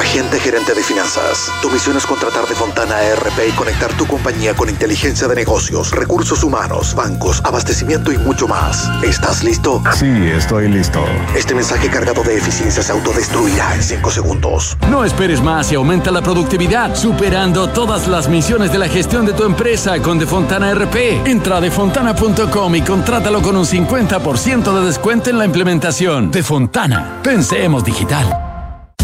Agente gerente de finanzas. Tu misión es contratar de Fontana ERP y conectar tu compañía con inteligencia de negocios, recursos humanos, bancos, abastecimiento y mucho más. ¿Estás listo? Sí, estoy listo. Este mensaje cargado de eficiencia se autodestruirá en 5 segundos. No esperes más y aumenta la productividad, superando todas las misiones de la gestión de tu empresa con Defontana RP. Entra a defontana.com y contrátalo con un 50% de descuento en la implementación. Defontana. Pensemos digital.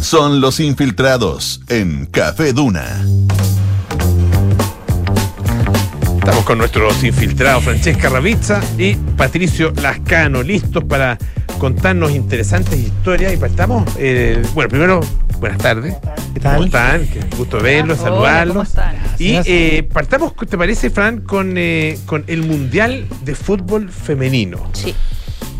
Son los infiltrados en Café Duna. Estamos con nuestros infiltrados Francesca Ravizza y Patricio Lascano, listos para contarnos interesantes historias. Y partamos, eh, bueno, primero, buenas tardes. ¿Qué tal? ¿Cómo están? Qué gusto verlos, Hola, saludarlos. ¿cómo están? Y eh, partamos, ¿te parece, Fran, con, eh, con el Mundial de Fútbol Femenino? Sí.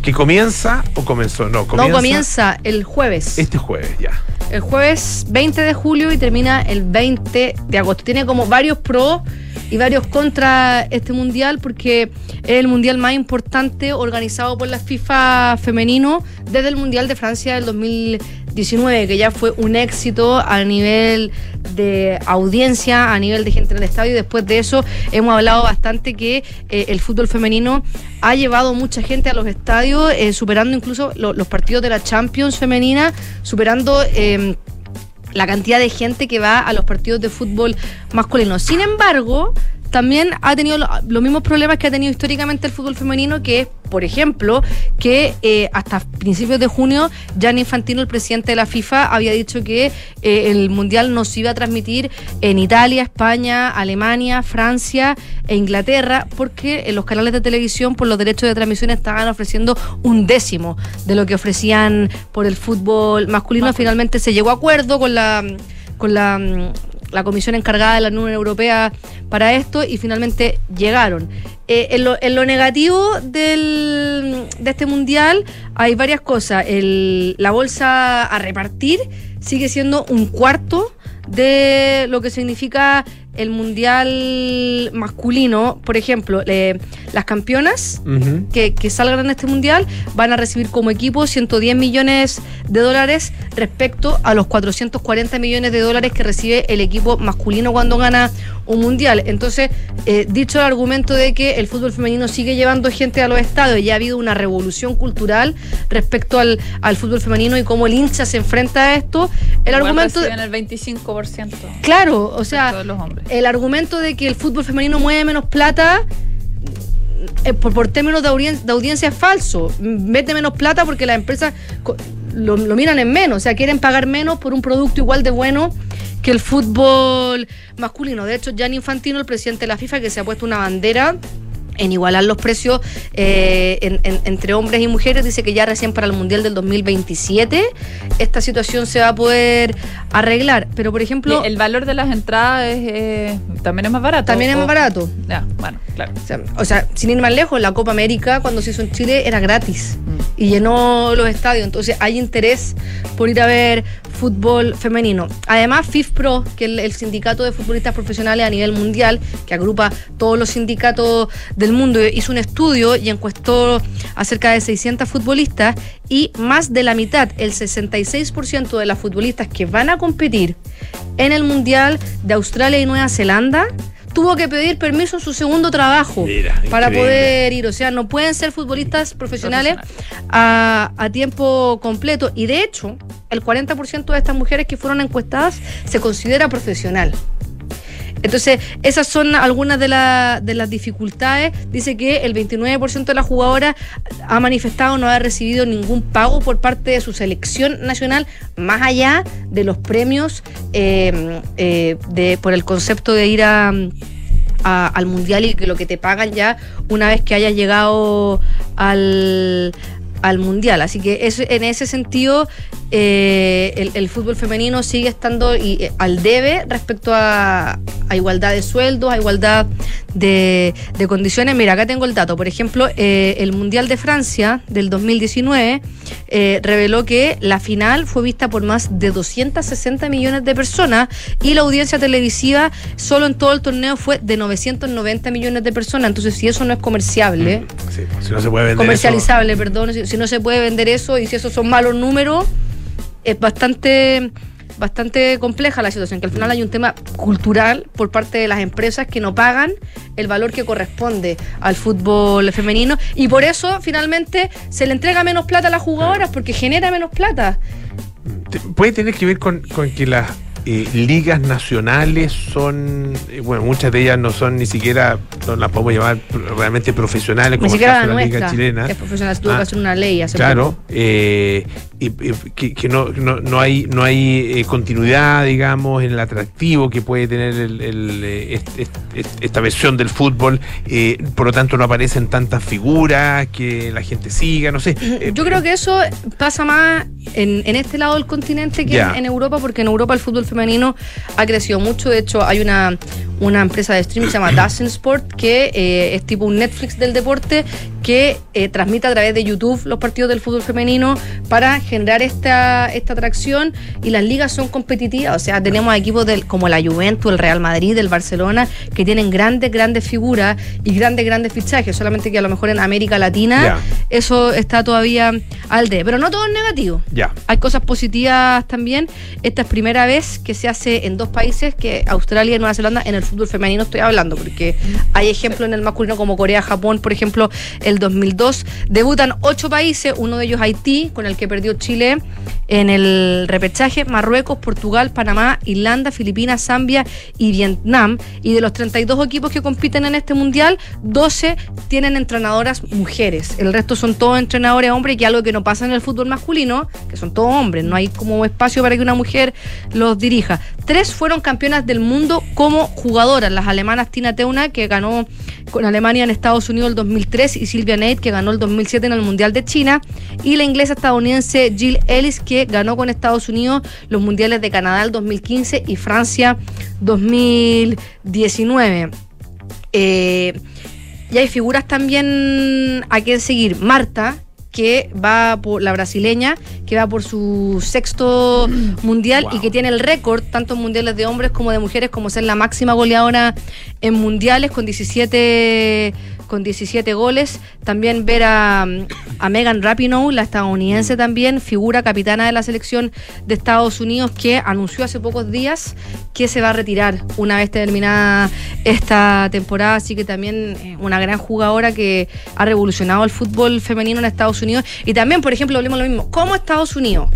¿Que comienza o comenzó? No, comienza, No, comienza el jueves. este jueves ya. El jueves 20 de julio y termina el 20 de agosto. Tiene como varios pros y varios contra este mundial porque es el mundial más importante organizado por la FIFA femenino desde el Mundial de Francia del 2019, que ya fue un éxito a nivel de audiencia, a nivel de gente en el estadio. Y después de eso hemos hablado bastante que eh, el fútbol femenino ha llevado mucha gente a los estadios, eh, superando incluso lo- los partidos de la Champions femenina, superando... eh, la cantidad de gente que va a los partidos de fútbol masculino. Sin embargo, también ha tenido lo- los mismos problemas que ha tenido históricamente el fútbol femenino, que es, por ejemplo, que eh, hasta principios de junio, Gianni Infantino, el presidente de la FIFA, había dicho que eh, el Mundial no se iba a transmitir en Italia, España, Alemania, Francia e Inglaterra, porque en los canales de televisión, por los derechos de transmisión, estaban ofreciendo un décimo de lo que ofrecían por el fútbol masculino. Finalmente se llegó a acuerdo con la con la, mm, la comisión encargada de la Unión Europea para esto y finalmente llegaron. Eh, en, lo, negativo del, de este mundial hay varias cosas. La bolsa a repartir sigue siendo un cuarto de lo que significa el mundial masculino. Por ejemplo, eh, las campeonas que, que salgan en este mundial van a recibir como equipo 110 millones de dólares respecto a los 440 millones de dólares que recibe el equipo masculino cuando gana un mundial. Entonces, eh, dicho el argumento de que el fútbol femenino sigue llevando gente a los estadios y ha habido una revolución cultural respecto al, al fútbol femenino y cómo el hincha se enfrenta a esto, el Igual argumento... reciben el 25%. Claro, o sea, de los hombres. El argumento de que el fútbol femenino mueve menos plata eh, por, por términos de, audien- de audiencia es falso. Mete menos plata porque las empresas lo, lo miran en menos, o sea, quieren pagar menos por un producto igual de bueno que el fútbol masculino. De hecho, Gianni Infantino, el presidente de la FIFA, que se ha puesto una bandera en igualar los precios eh, en- en- entre hombres y mujeres, dice que ya recién para el Mundial del 2027 esta situación se va a poder arreglar. Pero, por ejemplo... El valor de las entradas es, eh, también es más barato. También es más barato. Ya, bueno, claro. O sea, o sea, sin ir más lejos, la Copa América cuando se hizo en Chile era gratis y llenó los estadios. Entonces hay interés por ir a ver fútbol femenino. Además, FIFPro, que es el, el sindicato de futbolistas profesionales a nivel mundial, que agrupa todos los sindicatos del mundo, hizo un estudio y encuestó a cerca de 600 futbolistas y más de la mitad, el 66% de las futbolistas que van a competir en el Mundial de Australia y Nueva Zelanda tuvo que pedir permiso en su segundo trabajo Mira, para increíble. poder ir. O sea, no pueden ser futbolistas profesionales a, a tiempo completo. Y de hecho, el 40% de estas mujeres que fueron encuestadas se considera profesional. Entonces, esas son algunas de, la- de las dificultades. Dice que el 29% de las jugadoras ha manifestado no haber recibido ningún pago por parte de su selección nacional, más allá de los premios eh, eh, de, por el concepto de ir a, al mundial y que lo que te pagan ya una vez que hayas llegado al, al mundial. Así que eso, en ese sentido, eh, el, el fútbol femenino sigue estando y, eh, al debe respecto a, a igualdad de sueldos, a igualdad de, de condiciones. Mira, acá tengo el dato. Por ejemplo, eh, el Mundial de Francia del 2019 eh, reveló que la final fue vista por más de 260 millones de personas y la audiencia televisiva solo en todo el torneo fue de 990 millones de personas. Entonces, si eso no es comerciable, Sí, pues, si no se puede vender comercializable, perdón, si, si no se puede vender eso y si esos son malos números, es bastante bastante compleja la situación, que al final hay un tema cultural por parte de las empresas que no pagan el valor que corresponde al fútbol femenino y por eso finalmente se le entrega menos plata a las jugadoras porque genera menos plata. Puede tener que ver con, con que las eh, ligas nacionales son, eh, bueno, muchas de ellas no son ni siquiera, no las podemos llamar realmente profesionales, Ni como el caso la de la Liga chilena. es profesional, tuvo Ah, que hacer una ley hace Claro, poco. eh, y, y que, que no, no, no hay, no hay eh, continuidad, digamos, en el atractivo que puede tener el- el, eh, est- est- est- esta versión del fútbol. eh, por lo tanto, no aparecen tantas figuras que la gente siga, no sé. Eh, Yo creo que eso pasa más en, en este lado del continente que en, en Europa, porque en Europa el fútbol femenino ha crecido mucho. De hecho, hay una, una empresa de streaming que se llama Dazen Sport, que es tipo un Netflix del deporte, que eh, transmite a través de YouTube los partidos del fútbol femenino para generar esta, esta atracción. Y las ligas son competitivas, o sea, tenemos equipos del, como la Juventus, el Real Madrid, el Barcelona, que tienen grandes, grandes figuras y grandes, grandes fichajes. Solamente que a lo mejor en América Latina eso está todavía al de. Pero no todo es negativo. Ya. Hay cosas positivas también. Esta es primera vez que se hace en dos países, que Australia y Nueva Zelanda, en el fútbol femenino estoy hablando, porque hay ejemplos en el masculino como Corea, Japón, por ejemplo, el 2002. Debutan ocho países, uno de ellos Haití, con el que perdió Chile en el repechaje, Marruecos, Portugal, Panamá, Irlanda, Filipinas, Zambia y Vietnam. Y de los 32 equipos que compiten en este mundial, 12 tienen entrenadoras mujeres. El resto son todos entrenadores hombres, que es algo que no pasa en el fútbol masculino, que son todos hombres. No hay como espacio para que una mujer los dirija. Tres fueron campeonas del mundo como jugadoras. Las alemanas Tina Teuna, que ganó con Alemania en Estados Unidos el 2003, y Silvia Nate, que ganó el 2007 en el Mundial de China. Y la inglesa estadounidense Jill Ellis, que ganó con Estados Unidos los Mundiales de Canadá el 2015 y Francia 2019. Eh, y hay figuras también a quien seguir. Marta, que va por la brasileña, que va por su sexto mundial y que tiene el récord, tanto en mundiales de hombres como de mujeres, como ser la máxima goleadora en mundiales con 17 con 17 goles. También ver a, a Megan Rapinoe, la estadounidense también, figura capitana de la selección de Estados Unidos, que anunció hace pocos días que se va a retirar una vez terminada esta temporada. Así que también eh, una gran jugadora que ha revolucionado el fútbol femenino en Estados Unidos. Y también, por ejemplo, hablemos lo mismo, como Estados Unidos,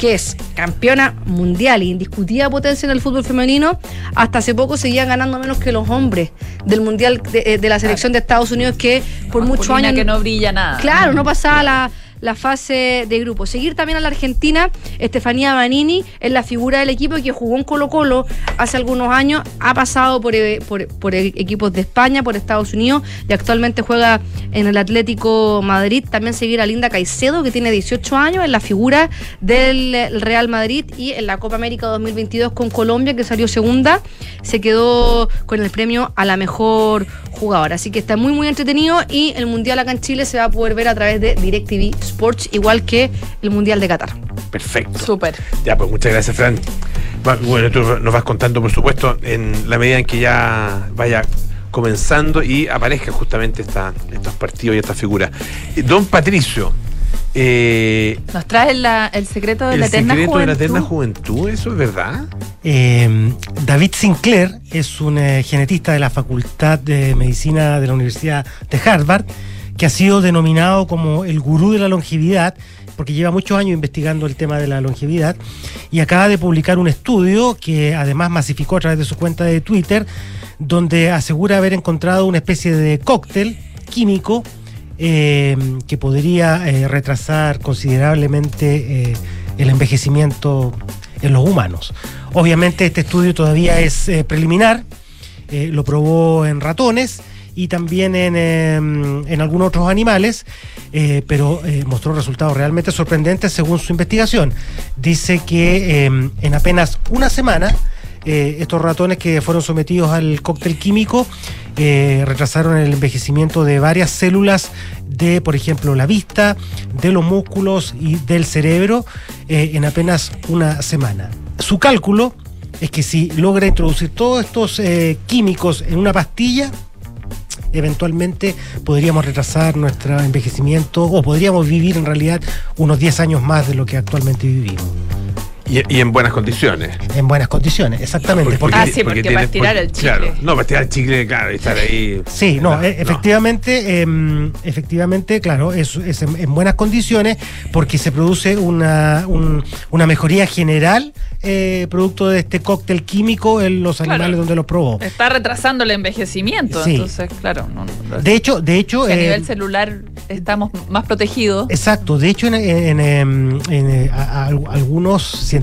que es campeona mundial e indiscutida potencia en el fútbol femenino, hasta hace poco seguía ganando menos que los hombres del mundial de, eh, de la selección de Estados Unidos, que por muchos años que no brilla nada. Claro, no pasaba la, la fase de grupo. Seguir también a la Argentina, Estefanía Banini es la figura del equipo que jugó en Colo Colo hace algunos años, ha pasado por, eh, por, por equipos de España, por Estados Unidos y actualmente juega en el Atlético Madrid. También seguir a Linda Caicedo, que tiene 18 años, es la figura del Real Madrid y en la Copa América 2022 con Colombia, que salió segunda, se quedó con el premio a la mejor jugadora. Así que está muy, muy entretenido y el Mundial acá en Chile se va a poder ver a través de DirecTV Sports, igual que el Mundial de Qatar. Perfecto. Súper. Ya, pues muchas gracias, Fran. Bueno, tú nos vas contando, por supuesto, en la medida en que ya vaya comenzando y aparezcan justamente esta- estos partidos y estas figuras. Eh, Don Patricio, eh, Nos trae la- el secreto de el la eterna secreto de la juventud. eterna juventud, ¿eso es verdad? Eh, David Sinclair es un eh, genetista de la Facultad de Medicina de la Universidad de Harvard, que ha sido denominado como el gurú de la longevidad, porque lleva muchos años investigando el tema de la longevidad, y acaba de publicar un estudio que además masificó a través de su cuenta de Twitter, donde asegura haber encontrado una especie de cóctel químico eh, que podría eh, retrasar considerablemente eh, el envejecimiento en los humanos. Obviamente este estudio todavía es preliminar, lo probó en ratones y también en, eh, en algunos otros animales, eh, pero eh, mostró resultados realmente sorprendentes según su investigación. Dice que eh, en apenas una semana, eh, estos ratones que fueron sometidos al cóctel químico retrasaron el envejecimiento de varias células de, por ejemplo, la vista, de los músculos y del cerebro en apenas una semana. Su cálculo es que si logra introducir todos estos químicos en una pastilla, eventualmente podríamos retrasar nuestro envejecimiento o podríamos vivir en realidad unos 10 años más de lo que actualmente vivimos. Y, y en buenas condiciones. En buenas condiciones, exactamente. porque- Ah, sí, porque para estirar el chicle. Claro, no, para estirar el chicle, claro, y estar ahí. Sí, no, e- efectivamente, em, efectivamente, claro, es, es en, en buenas condiciones porque se produce una, un- una mejoría general eh, producto de este cóctel químico en los Claro. animales donde los probó. Está retrasando el envejecimiento, Sí. entonces, claro. no- no- De hecho, de hecho, que a eh, nivel celular estamos más protegidos. Exacto, de hecho en, en, en, eh, a- a- algunos científicos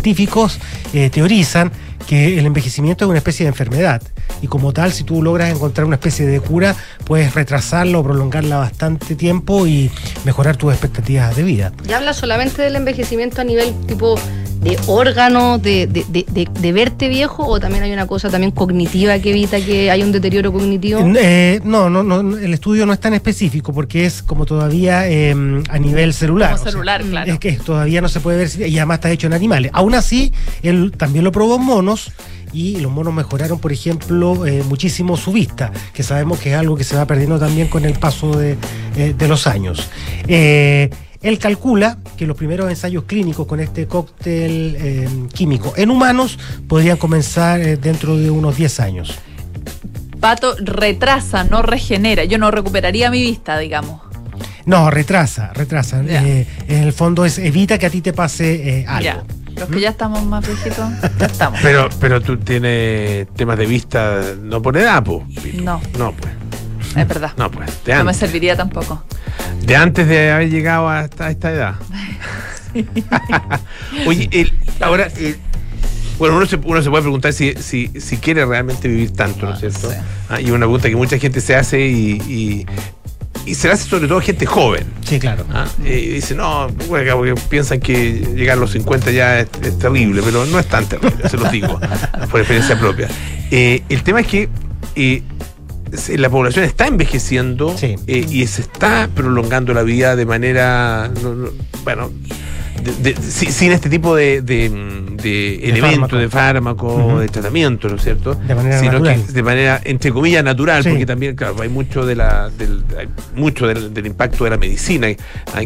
eh, teorizan que el envejecimiento es una especie de enfermedad y como tal si tú logras encontrar una especie de cura puedes retrasarla o prolongarla bastante tiempo y mejorar tus expectativas de vida. ¿Y habla solamente del envejecimiento a nivel tipo de órganos, de, de, de, de- de verte viejo, o también hay una cosa también cognitiva que evita que haya un deterioro cognitivo? Eh, no, no, no, el estudio no es tan específico porque es como todavía em, a nivel celular. Como o sea, celular, claro. Es que todavía no se puede ver si- y además está hecho en animales. Aún así, él también lo probó en monos y los monos mejoraron, por ejemplo, eh, muchísimo su vista, que sabemos que es algo que se va perdiendo también con el paso de, eh, de los años. Eh, él calcula que los primeros ensayos clínicos con este cóctel eh, químico en humanos podrían comenzar dentro de unos 10 años. Pato retrasa, no regenera. Yo no recuperaría mi vista, digamos. No, retrasa, retrasa. En el fondo es evita que a ti te pase algo. Ya. Los que ya estamos más viejitos, ya estamos. Pero, pero tú tienes temas de vista no por edad, pues. No, No, pues. es verdad. No, pues. De No me serviría tampoco. de antes de haber llegado a esta, a esta edad. Oye, el- ahora, bueno, uno se, uno se puede preguntar si, si, si quiere realmente vivir tanto, ¿no es cierto? Ah, y una pregunta que mucha gente se hace y, y, y se la hace sobre todo gente joven. Sí, claro. Ah, y dice, no, porque piensan que llegar a los 50 ya es, es terrible, pero no es tan terrible, se los digo, por experiencia propia. Eh, el tema es que eh, la población está envejeciendo eh, y se está prolongando la vida de manera, no- no- bueno, de- de- si- sin este tipo de, de, de elementos, fármaco. de fármaco, de tratamiento, ¿no es cierto? De manera Sino natural. que de manera, entre comillas, natural, Sí. porque también, claro, hay mucho de la, del, hay mucho del, del impacto de la medicina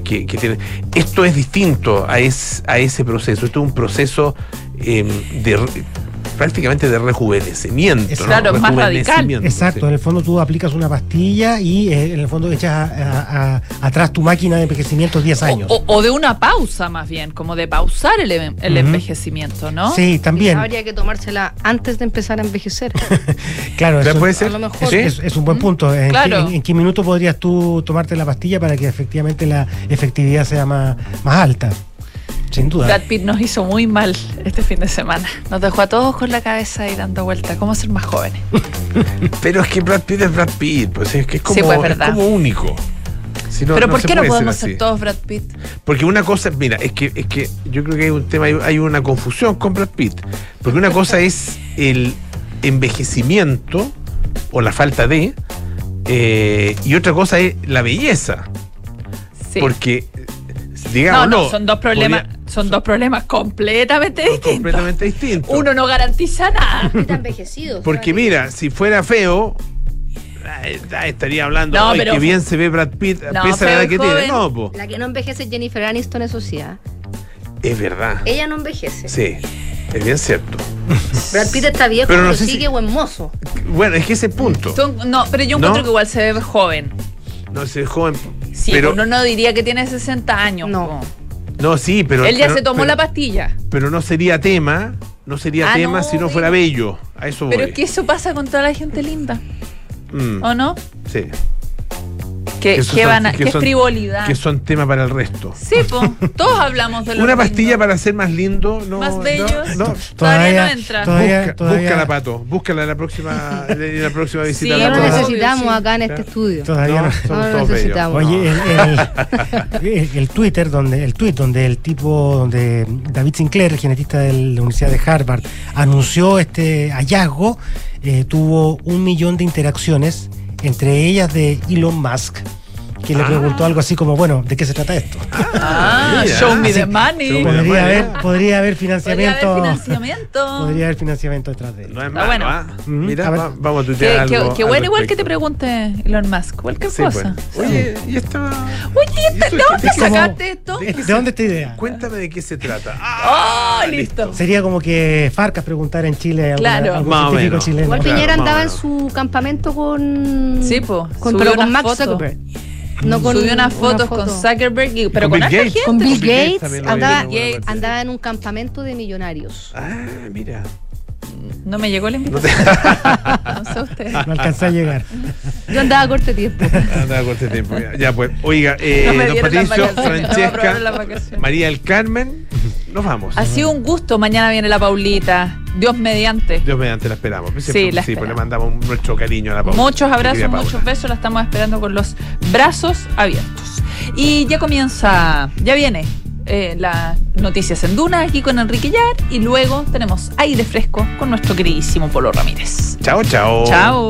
que, que tiene. Esto es distinto a, es, a ese proceso. Esto es un proceso eh, de prácticamente de rejuvenecimiento. ¿no? Claro, más radical. Exacto, en el fondo tú aplicas una pastilla y eh, en el fondo echas a- a- a- atrás tu máquina de envejecimiento 10 años. O, o de una pausa más bien, como de pausar el, el Ujú. envejecimiento, ¿no? Sí, también. Habría que tomársela antes de empezar a envejecer. Claro, eso, puede ser. A lo mejor. Es, es un buen punto. ¿En, Claro. qué, en- en qué minuto podrías tú tomarte la pastilla para que efectivamente la efectividad sea más, más alta? Sin duda. Brad Pitt nos hizo muy mal este fin de semana. Nos dejó a todos con la cabeza ahí dando vuelta. ¿Cómo ser más jóvenes? Pero es que Brad Pitt es Brad Pitt, pues es que es como, Sí, pues, es verdad. como único. Si no- Pero no ¿por qué no podemos ser todos Brad Pitt? Porque una cosa, mira, es que, es que yo creo que hay un tema, hay, hay una confusión con Brad Pitt. Porque una cosa es el envejecimiento o la falta de, eh, y otra cosa es la belleza. Sí. Porque, digamos, no, son dos problemas, podría- son dos problemas completamente distintos. completamente distintos. Uno no garantiza nada. Está envejecido. Porque mira, si fuera feo, eh, estaría hablando, No, "Ay, pero- qué bien se ve Brad Pitt, No, pese a edad y que joven. tiene. No, po. La que no envejece es Jennifer Aniston, eso sí. ¿ah? es verdad. Ella no envejece. Sí, es bien cierto. Brad Pitt está viejo, Pero pero, no sé si- sigue buen mozo. Bueno, es que ese punto. Son- no, pero yo ¿No? encuentro que igual se ve joven. No sé, joven. Sí, pero, uno no diría que tiene 60 años. No. no, sí, pero. Él ya pero- se tomó pero- la pastilla. Pero no sería tema, no sería Ah, tema no, si no fuera bello. A eso voy. Pero es que eso pasa con toda la gente linda. Mm, ¿O no? sí. Que, son- van a- que qué son- frivolidad. Que son tema para el resto. Sí, pues. Todos hablamos de lo Una lindo. pastilla para ser más lindo, no. Más no, bellos. no. Todavía no entra. todavía- Busca- todavía- Búscala, Pato. Búscala en la próxima, en la próxima visita. Sí, la lo necesitamos acá en este estudio. Todavía no. somos todos necesitamos. Oye, el, el- el- el Twitter, donde, el tweet donde el tipo, donde David Sinclair, el genetista de la Universidad de Harvard, anunció este hallazgo, eh, tuvo un millón de interacciones, entre ellas de Elon Musk, que le preguntó algo así como, bueno, ¿de qué se trata esto? Ah, show me the money. Podría haber, podría haber Podría haber financiamiento. financiamiento. Podría haber financiamiento detrás de él. No es Está malo, bueno. ¿ah? Mira, A ver. va- vamos a tuitear qué- algo. qué bueno igual que te pregunte Elon Musk. Cualquier Sí, cosa. pues. Oye, y esta. Oye, ¿este- ¿de dónde sacaste esto? ¿De, qué ¿De se- dónde esta idea? Cuéntame de qué se trata. ¡Oh, listo! Sería como que Farcas preguntara en Chile a Claro. algún científico chileno. Igual Claro, Piñera andaba en su campamento con. Sí, pues. Con, con Max. Zuckerberg. No con Subió unas una fotos foto. con Zuckerberg, y- pero Con con, Bill Gates. gente. Con Bill Gates andaba, andaba en un campamento de millonarios. Ah, mira. No me llegó la invitación. No sé usted. No alcancé a llegar. Yo andaba a corto tiempo. Anda corto tiempo. Ya, Ya, pues. Oiga, eh, No don Patricio, no Francesca. María del Carmen, nos vamos. Ha sido un gusto. Mañana viene la Paulita. Dios mediante. Dios mediante la esperamos. Sí, la sí, pues le mandamos nuestro cariño a la Paula. Muchos abrazos, muchos besos. La estamos esperando con los brazos abiertos. Y ya comienza, ya viene eh, las noticias en Duna aquí con Enrique Yar. Y luego tenemos aire fresco con nuestro queridísimo Polo Ramírez. Chao, chao. Chao.